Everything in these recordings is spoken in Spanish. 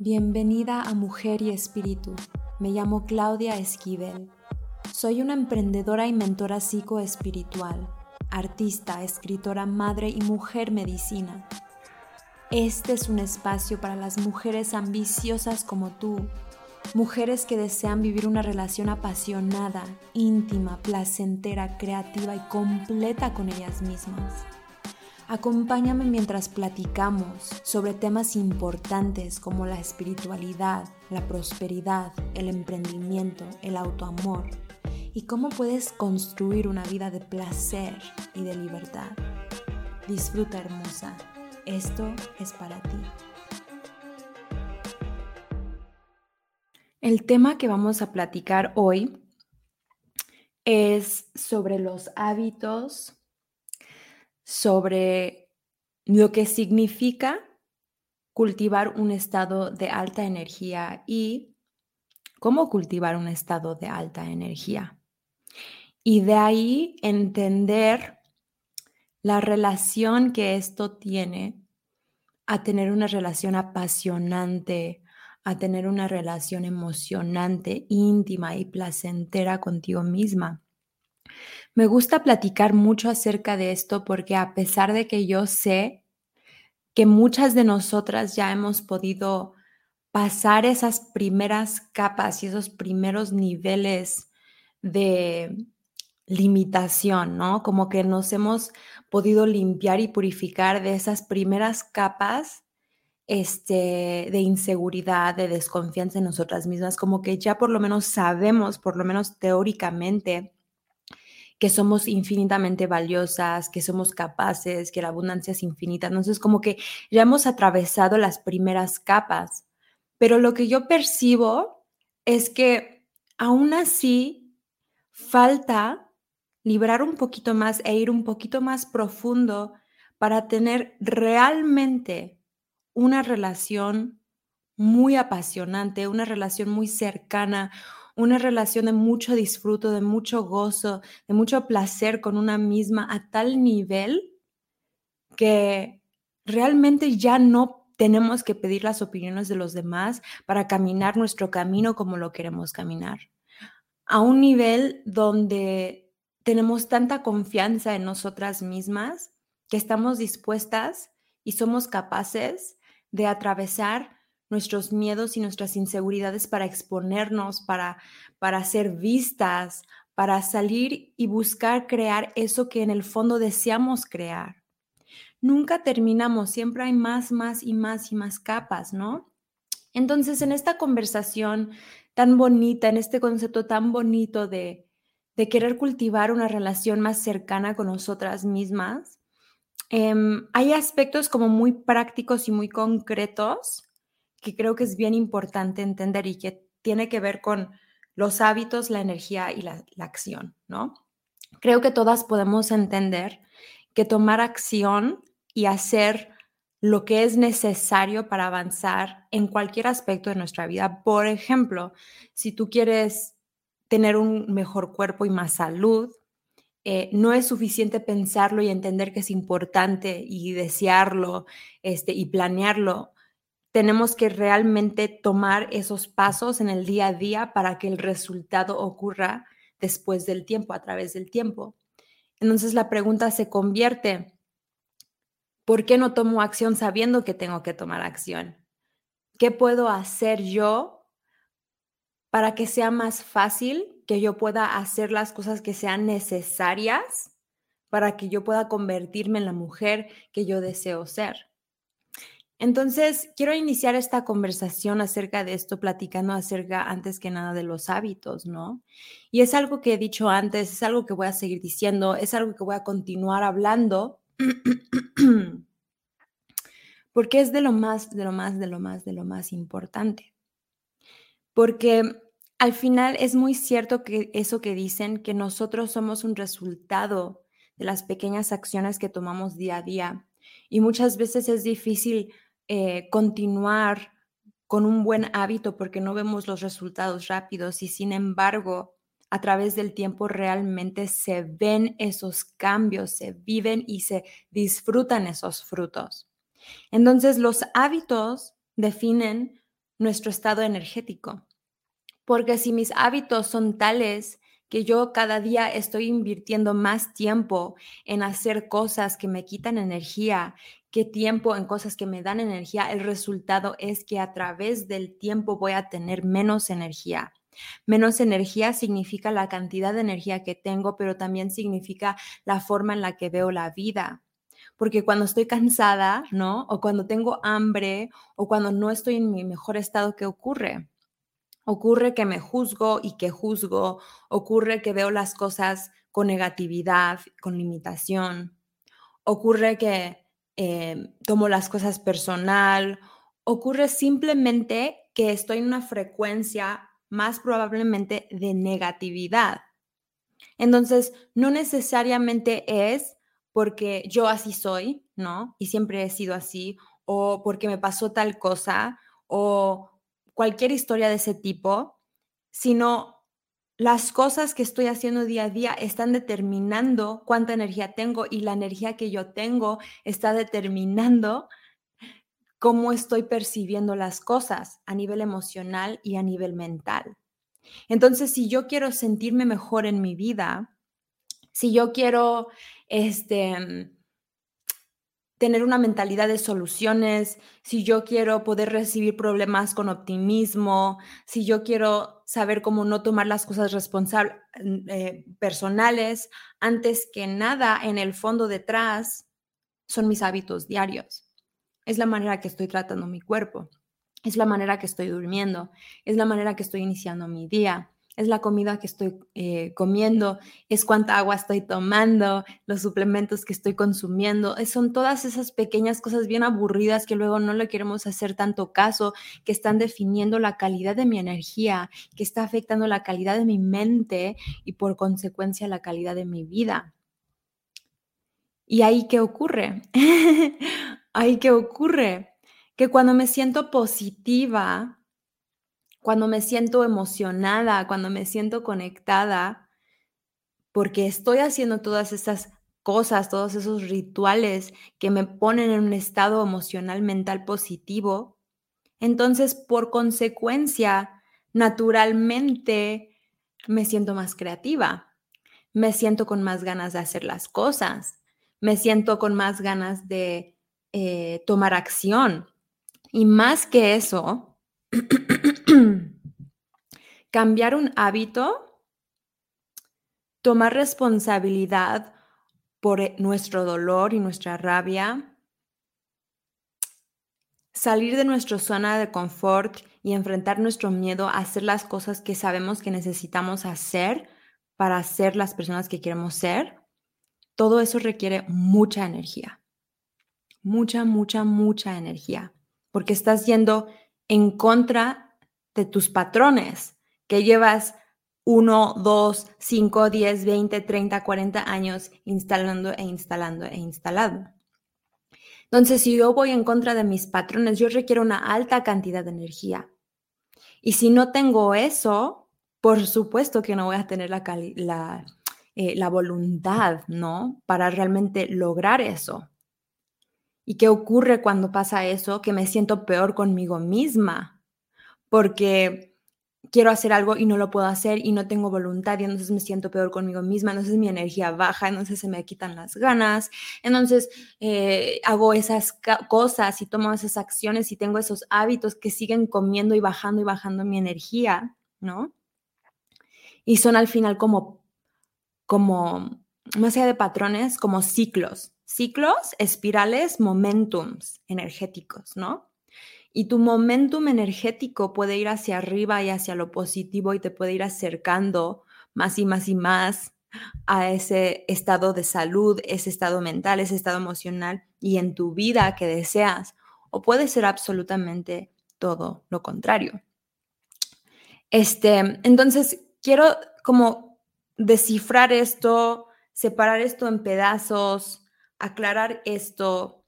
Bienvenida a Mujer y Espíritu. Me llamo Claudia Esquivel. Soy una emprendedora y mentora psicoespiritual, artista, escritora, madre y mujer medicina. Este es un espacio para las mujeres ambiciosas como tú, mujeres que desean vivir una relación apasionada, íntima, placentera, creativa y completa con ellas mismas. Acompáñame mientras platicamos sobre temas importantes como la espiritualidad, la prosperidad, el emprendimiento, el autoamor y cómo puedes construir una vida de placer y de libertad. Disfruta hermosa, esto es para ti. El tema que vamos a platicar hoy es sobre los hábitos sobre lo que significa cultivar un estado de alta energía y cómo cultivar un estado de alta energía. Y de ahí entender la relación que esto tiene a tener una relación apasionante, a tener una relación emocionante, íntima y placentera contigo misma. Me gusta platicar mucho acerca de esto porque a pesar de que yo sé que muchas de nosotras ya hemos podido pasar esas primeras capas y esos primeros niveles de limitación, ¿no? Como que nos hemos podido limpiar y purificar de esas primeras capas este, de inseguridad, de desconfianza en nosotras mismas, como que ya por lo menos sabemos, por lo menos teóricamente, que somos infinitamente valiosas, que somos capaces, que la abundancia es infinita. Entonces, como que ya hemos atravesado las primeras capas, pero lo que yo percibo es que aún así falta librar un poquito más e ir un poquito más profundo para tener realmente una relación muy apasionante, una relación muy cercana, una relación de mucho disfruto, de mucho gozo, de mucho placer con una misma a tal nivel que realmente ya no tenemos que pedir las opiniones de los demás para caminar nuestro camino como lo queremos caminar. A un nivel donde tenemos tanta confianza en nosotras mismas que estamos dispuestas y somos capaces de atravesar nuestros miedos y nuestras inseguridades para exponernos, para, para ser vistas, para salir y buscar crear eso que en el fondo deseamos crear. Nunca terminamos, siempre hay más, más y más y más capas, ¿no? Entonces, en esta conversación tan bonita, en este concepto tan bonito de, de querer cultivar una relación más cercana con nosotras mismas, em, hay aspectos como muy prácticos y muy concretos que creo que es bien importante entender y que tiene que ver con los hábitos, la energía y la, acción, ¿no? Creo que todas podemos entender que tomar acción y hacer lo que es necesario para avanzar en cualquier aspecto de nuestra vida. Por ejemplo, si tú quieres tener un mejor cuerpo y más salud, eh, no es suficiente pensarlo y entender que es importante y desearlo este, y planearlo tenemos que realmente tomar esos pasos en el día a día para que el resultado ocurra después del tiempo, a través del tiempo. Entonces la pregunta se convierte, ¿por qué no tomo acción sabiendo que tengo que tomar acción? ¿Qué puedo hacer yo para que sea más fácil, que yo pueda hacer las cosas que sean necesarias para que yo pueda convertirme en la mujer que yo deseo ser? Entonces, quiero iniciar esta conversación acerca de esto, platicando acerca antes que nada de los hábitos, ¿no? Y es algo que he dicho antes, es algo que voy a seguir diciendo, es algo que voy a continuar hablando, porque es de lo más, de lo más, de lo más, de lo más importante. Porque al final es muy cierto que eso que dicen, que nosotros somos un resultado de las pequeñas acciones que tomamos día a día. Y muchas veces es difícil eh, continuar con un buen hábito porque no vemos los resultados rápidos y sin embargo a través del tiempo realmente se ven esos cambios, se viven y se disfrutan esos frutos. Entonces los hábitos definen nuestro estado energético. Porque si mis hábitos son tales que yo cada día estoy invirtiendo más tiempo en hacer cosas que me quitan energía, que tiempo en cosas que me dan energía, el resultado es que a través del tiempo voy a tener menos energía. Menos energía significa la cantidad de energía que tengo, pero también significa la forma en la que veo la vida. Porque cuando estoy cansada, ¿no? O cuando tengo hambre o cuando no estoy en mi mejor estado, ¿qué ocurre? Ocurre que me juzgo y que juzgo, ocurre que veo las cosas con negatividad, con limitación, ocurre que eh, tomo las cosas personal, ocurre simplemente que estoy en una frecuencia más probablemente de negatividad. Entonces, no necesariamente es porque yo así soy, ¿no? Y siempre he sido así, o porque me pasó tal cosa, o cualquier historia de ese tipo, sino las cosas que estoy haciendo día a día están determinando cuánta energía tengo y la energía que yo tengo está determinando cómo estoy percibiendo las cosas a nivel emocional y a nivel mental. Entonces, si yo quiero sentirme mejor en mi vida, si yo quiero este tener una mentalidad de soluciones, si yo quiero poder recibir problemas con optimismo, si yo quiero saber cómo no tomar las cosas responsables eh, personales, antes que nada, en el fondo detrás, son mis hábitos diarios. Es la manera que estoy tratando mi cuerpo, es la manera que estoy durmiendo, es la manera que estoy iniciando mi día, es la comida que estoy eh, comiendo, es cuánta agua estoy tomando, los suplementos que estoy consumiendo. son todas esas pequeñas cosas bien aburridas que luego no le queremos hacer tanto caso, que están definiendo la calidad de mi energía, que está afectando la calidad de mi mente y por consecuencia la calidad de mi vida. ¿Y ahí qué ocurre? ahí qué ocurre? Que cuando me siento positiva, cuando me siento emocionada, cuando me siento conectada, porque estoy haciendo todas esas cosas, todos esos rituales que me ponen en un estado emocional mental positivo, entonces por consecuencia, naturalmente me siento más creativa, me siento con más ganas de hacer las cosas, me siento con más ganas de eh, tomar acción. Y más que eso, Cambiar un hábito, tomar responsabilidad por eh, nuestro dolor y nuestra rabia, salir de nuestra zona de confort y enfrentar nuestro miedo a hacer las cosas que sabemos que necesitamos hacer para ser las personas que queremos ser, todo eso requiere mucha energía. Mucha, mucha, mucha energía. Porque estás yendo en contra de tus patrones que llevas 1, 2, 5, 10, 20, 30, 40 años instalando e instalando e instalando. Entonces, si yo voy en contra de mis patrones, yo requiero una alta cantidad de energía. Y si no tengo eso, por supuesto que no voy a tener la, eh, la voluntad, ¿no? Para realmente lograr eso. ¿Y qué ocurre cuando pasa eso? Que me siento peor conmigo misma, porque quiero hacer algo y no lo puedo hacer y no tengo voluntad y entonces me siento peor conmigo misma, entonces mi energía baja, entonces se me quitan las ganas, entonces eh, hago esas cosas y tomo esas acciones y tengo esos hábitos que siguen comiendo y bajando y bajando mi energía, ¿no? Y son al final como, como, más allá de patrones, como ciclos, ciclos, espirales, momentums energéticos, ¿no? Y tu momentum energético puede ir hacia arriba y hacia lo positivo y te puede ir acercando más y más y más a ese estado de salud, ese estado mental, ese estado emocional y en tu vida que deseas. O puede ser absolutamente todo lo contrario. Este, entonces, quiero como descifrar esto, separar esto en pedazos, aclarar esto,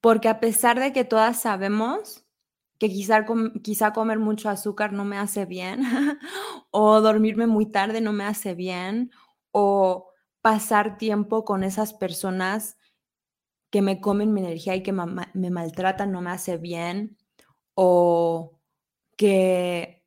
porque a pesar de que todas sabemos que quizá, comer mucho azúcar no me hace bien, o dormirme muy tarde no me hace bien, o pasar tiempo con esas personas que me comen mi energía y que me maltratan no me hace bien, o que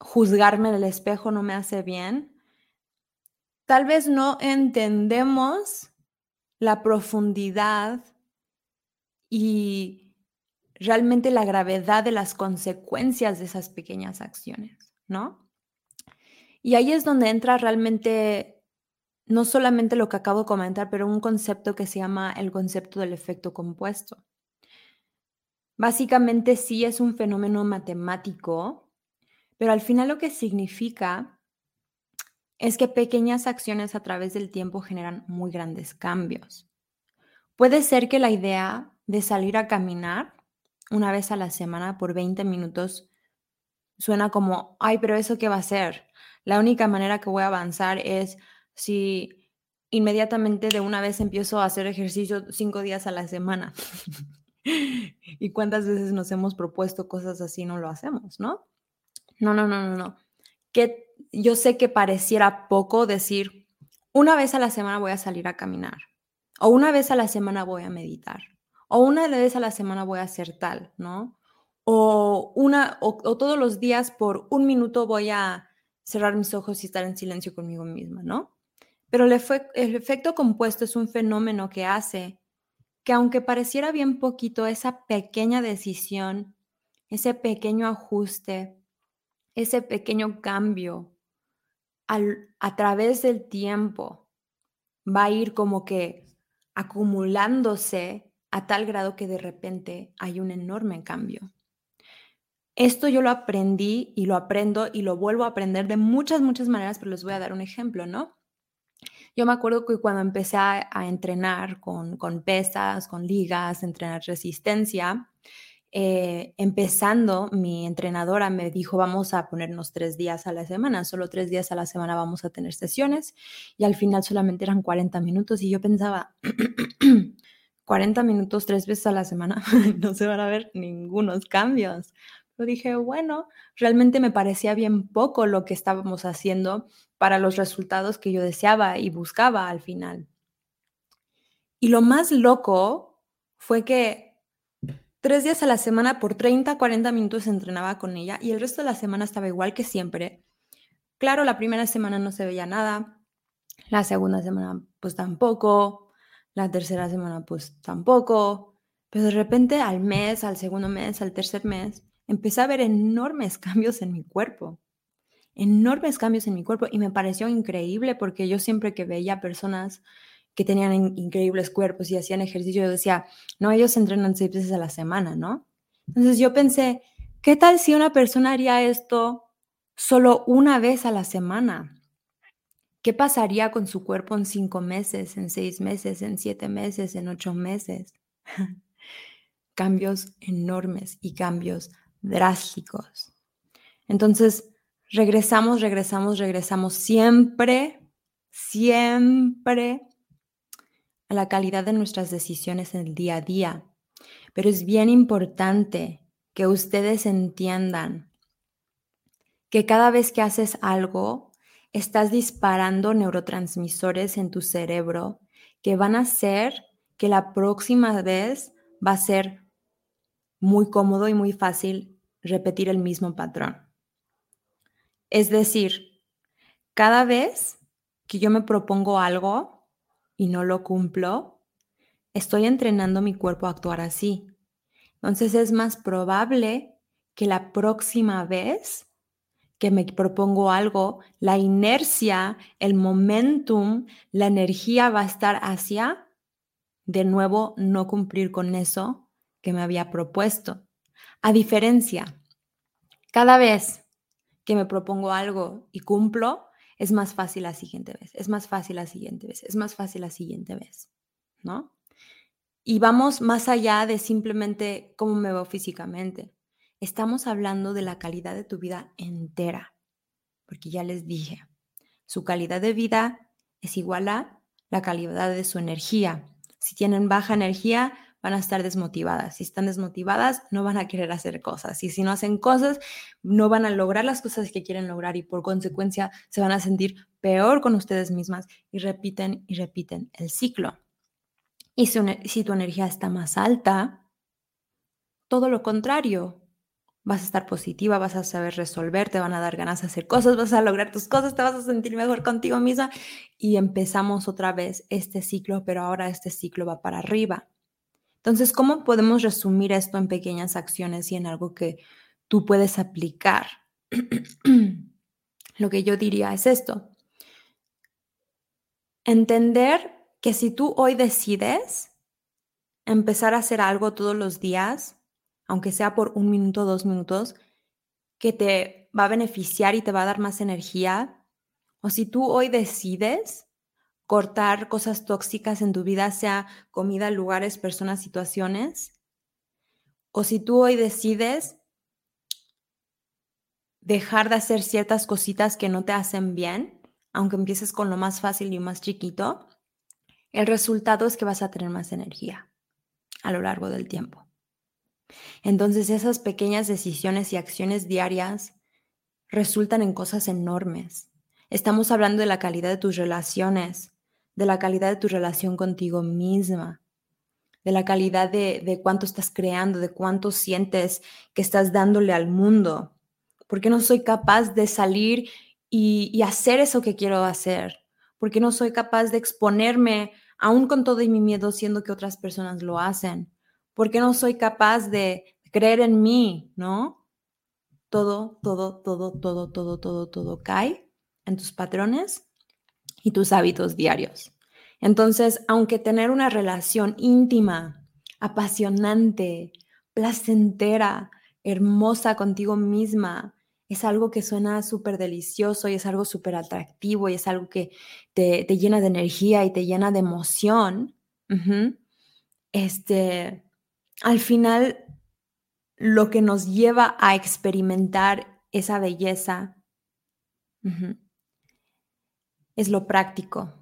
juzgarme en el espejo no me hace bien, tal vez no entendemos la profundidad y realmente la gravedad de las consecuencias de esas pequeñas acciones, ¿no? Y ahí es donde entra realmente no solamente lo que acabo de comentar, pero un concepto que se llama el concepto del efecto compuesto. Básicamente sí es un fenómeno matemático, pero al final lo que significa es que pequeñas acciones a través del tiempo generan muy grandes cambios. Puede ser que la idea de salir a caminar una vez a la semana por 20 minutos suena como, ay, pero eso qué va a ser? La única manera que voy a avanzar es si inmediatamente de una vez empiezo a hacer ejercicio cinco días a la semana. ¿Y cuántas veces nos hemos propuesto cosas así no lo hacemos, no? No, no, no, no, no. Que yo sé que pareciera poco decir, una vez a la semana voy a salir a caminar, o una vez a la semana voy a meditar, o una vez a la semana voy a hacer tal, ¿no? O, una, o, todos los días por un minuto voy a cerrar mis ojos y estar en silencio conmigo misma, ¿no? Pero el, el efecto compuesto es un fenómeno que hace que aunque pareciera bien poquito, esa pequeña decisión, ese pequeño ajuste, ese pequeño cambio a través del tiempo va a ir como que acumulándose a tal grado que de repente hay un enorme cambio. Esto yo lo aprendí y lo aprendo y lo vuelvo a aprender de muchas, muchas maneras, pero les voy a dar un ejemplo, ¿no? Yo me acuerdo que cuando empecé a, entrenar con, con, pesas, con ligas, entrenar resistencia, eh, empezando, mi entrenadora me dijo, vamos a ponernos tres días a la semana, solo tres días a la semana vamos a tener sesiones y al final solamente eran 40 minutos y yo pensaba, 40 minutos tres veces a la semana, no se van a ver ningunos cambios. Pero dije, bueno, realmente me parecía bien poco lo que estábamos haciendo para los resultados que yo deseaba y buscaba al final. Y lo más loco fue que tres días a la semana por 30, 40 minutos entrenaba con ella y el resto de la semana estaba igual que siempre. Claro, la primera semana no se veía nada, la segunda semana pues tampoco, la tercera semana pues tampoco, pero de repente al mes, al segundo mes, al tercer mes, empecé a ver enormes cambios en mi cuerpo enormes cambios en mi cuerpo y me pareció increíble porque yo siempre que veía personas que tenían increíbles cuerpos y hacían ejercicio, yo decía, no, ellos entrenan seis veces a la semana, ¿no? Entonces yo pensé, ¿qué tal si una persona haría esto solo una vez a la semana? ¿Qué pasaría con su cuerpo en cinco meses, en seis meses, en siete meses, en ocho meses? cambios enormes y cambios drásticos. Entonces, regresamos, regresamos, regresamos siempre, siempre la calidad de nuestras decisiones en el día a día. Pero es bien importante que ustedes entiendan que cada vez que haces algo, estás disparando neurotransmisores en tu cerebro que van a hacer que la próxima vez va a ser muy cómodo y muy fácil repetir el mismo patrón. Es decir, cada vez que yo me propongo algo y no lo cumplo, estoy entrenando mi cuerpo a actuar así. Entonces es más probable que la próxima vez que me propongo algo, la inercia, el momentum, la energía va a estar hacia, de nuevo, no cumplir con eso que me había propuesto. A diferencia, cada vez que me propongo algo y cumplo, es más fácil la siguiente vez, es más fácil la siguiente vez, es más fácil la siguiente vez, ¿no? Y vamos más allá de simplemente cómo me veo físicamente. Estamos hablando de la calidad de tu vida entera, porque ya les dije, su calidad de vida es igual a la calidad de su energía. Si tienen baja energía, van a estar desmotivadas. Si están desmotivadas, no van a querer hacer cosas. Y si no hacen cosas, no van a lograr las cosas que quieren lograr y por consecuencia se van a sentir peor con ustedes mismas y repiten y repiten el ciclo. Y si, tu energía está más alta, todo lo contrario, vas a estar positiva, vas a saber resolver, te van a dar ganas de hacer cosas, vas a lograr tus cosas, te vas a sentir mejor contigo misma y empezamos otra vez este ciclo, pero ahora este ciclo va para arriba. Entonces, ¿cómo podemos resumir esto en pequeñas acciones y en algo que tú puedes aplicar? Lo que yo diría es esto. Entender que si tú hoy decides empezar a hacer algo todos los días, aunque sea por un minuto, dos minutos, que te va a beneficiar y te va a dar más energía, o si tú hoy decides cortar cosas tóxicas en tu vida, sea comida, lugares, personas, situaciones, o si tú hoy decides dejar de hacer ciertas cositas que no te hacen bien, aunque empieces con lo más fácil y más chiquito, el resultado es que vas a tener más energía a lo largo del tiempo. Entonces esas pequeñas decisiones y acciones diarias resultan en cosas enormes. Estamos hablando de la calidad de tus relaciones, de la calidad de tu relación contigo misma, de la calidad de, cuánto estás creando, de cuánto sientes que estás dándole al mundo. ¿Por qué no soy capaz de salir y, y hacer eso que quiero hacer? ¿Por qué no soy capaz de exponerme aún con todo y mi miedo, siendo que otras personas lo hacen? ¿Por qué no soy capaz de creer en mí, no? Todo, todo, todo, todo, todo, todo, todo cae en tus patrones y tus hábitos diarios. Entonces, aunque tener una relación íntima, apasionante, placentera, hermosa contigo misma, es algo que suena súper delicioso y es algo súper atractivo y es algo que te, llena de energía y te llena de emoción, este, al final lo que nos lleva a experimentar esa belleza es lo práctico,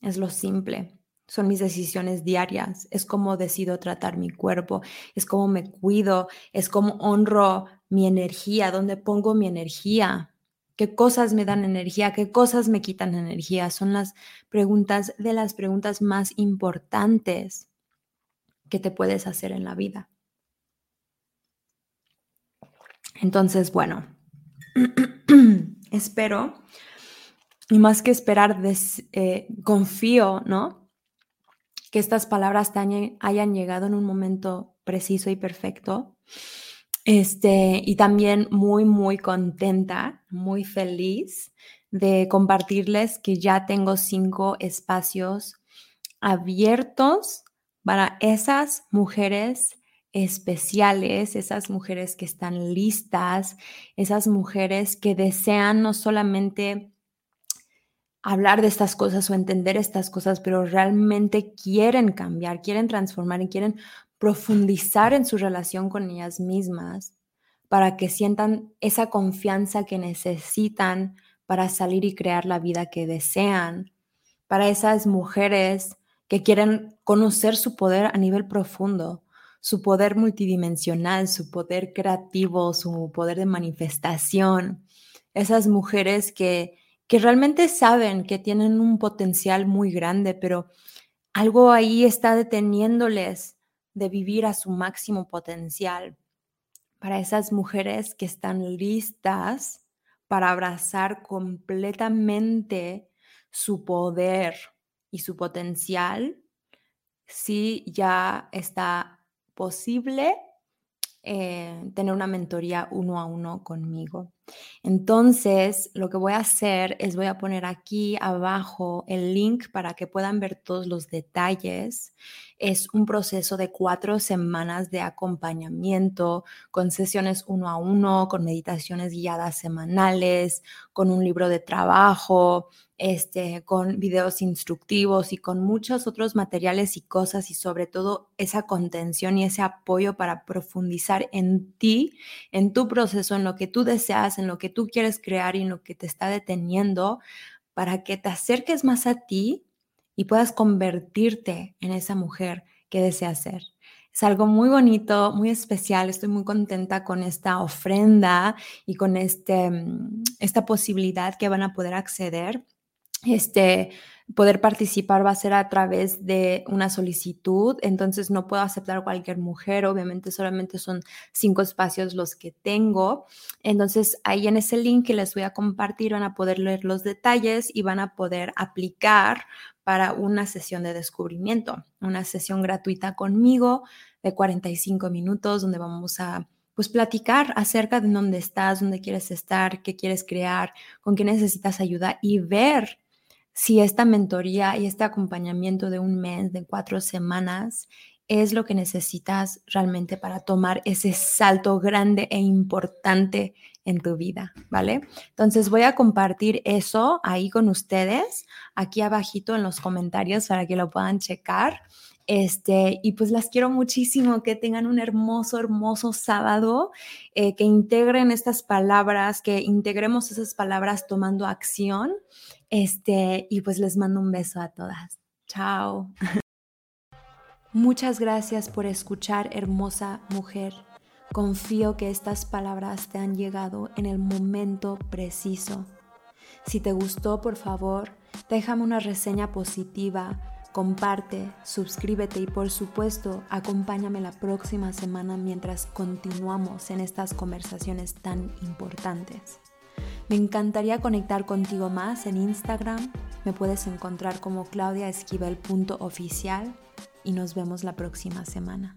es lo simple, son mis decisiones diarias, es cómo decido tratar mi cuerpo, es cómo me cuido, es cómo honro mi energía, dónde pongo mi energía, qué cosas me dan energía, qué cosas me quitan energía. Son las preguntas de las preguntas más importantes que te puedes hacer en la vida. Entonces, bueno, espero, y más que esperar, eh, confío, ¿no? Que estas palabras te hayan llegado en un momento preciso y perfecto. Este, y también muy, muy contenta, muy feliz de compartirles que ya tengo cinco espacios abiertos para esas mujeres especiales, esas mujeres que están listas, esas mujeres que desean no solamente hablar de estas cosas o entender estas cosas, pero realmente quieren cambiar, quieren transformar y quieren profundizar en su relación con ellas mismas para que sientan esa confianza que necesitan para salir y crear la vida que desean, para esas mujeres que quieren conocer su poder a nivel profundo, su poder multidimensional, su poder creativo, su poder de manifestación, esas mujeres que, que realmente saben que tienen un potencial muy grande, pero algo ahí está deteniéndoles de vivir a su máximo potencial. Para esas mujeres que están listas para abrazar completamente su poder y su potencial, si ya está posible eh, tener una mentoría uno a uno conmigo. Entonces, lo que voy a hacer es voy a poner aquí abajo el link para que puedan ver todos los detalles. Es un proceso de cuatro semanas de acompañamiento con sesiones uno a uno, con meditaciones guiadas semanales, con un libro de trabajo, este, con videos instructivos y con muchos otros materiales y cosas y sobre todo esa contención y ese apoyo para profundizar en ti, en tu proceso, en lo que tú deseas, en lo que tú quieres crear y en lo que te está deteniendo, para que te acerques más a ti y puedas convertirte en esa mujer que deseas ser. Es algo muy bonito, muy especial. Estoy muy contenta con esta ofrenda y con este, mm, esta posibilidad que van a poder acceder este, poder participar va a ser a través de una solicitud, entonces no puedo aceptar cualquier mujer, obviamente solamente son cinco espacios los que tengo. Entonces ahí en ese link que les voy a compartir van a poder leer los detalles y van a poder aplicar para una sesión de descubrimiento, una sesión gratuita conmigo de 45 minutos donde vamos a pues platicar acerca de dónde estás, dónde quieres estar, qué quieres crear, con qué necesitas ayuda y ver si esta mentoría y este acompañamiento de un mes, de cuatro semanas, es lo que necesitas realmente para tomar ese salto grande e importante en tu vida, ¿vale? Entonces voy a compartir eso ahí con ustedes, aquí abajito en los comentarios para que lo puedan checar. Este, y pues las quiero muchísimo, que tengan un hermoso, hermoso sábado, eh, que integren estas palabras, que integremos esas palabras tomando acción. Este, y pues les mando un beso a todas. Chao. Muchas gracias por escuchar, hermosa mujer. Confío que estas palabras te han llegado en el momento preciso. Si te gustó, por favor, déjame una reseña positiva comparte, suscríbete y por supuesto acompáñame la próxima semana mientras continuamos en estas conversaciones tan importantes. Me encantaría conectar contigo más en Instagram. Me puedes encontrar como claudiaesquivel.oficial y nos vemos la próxima semana.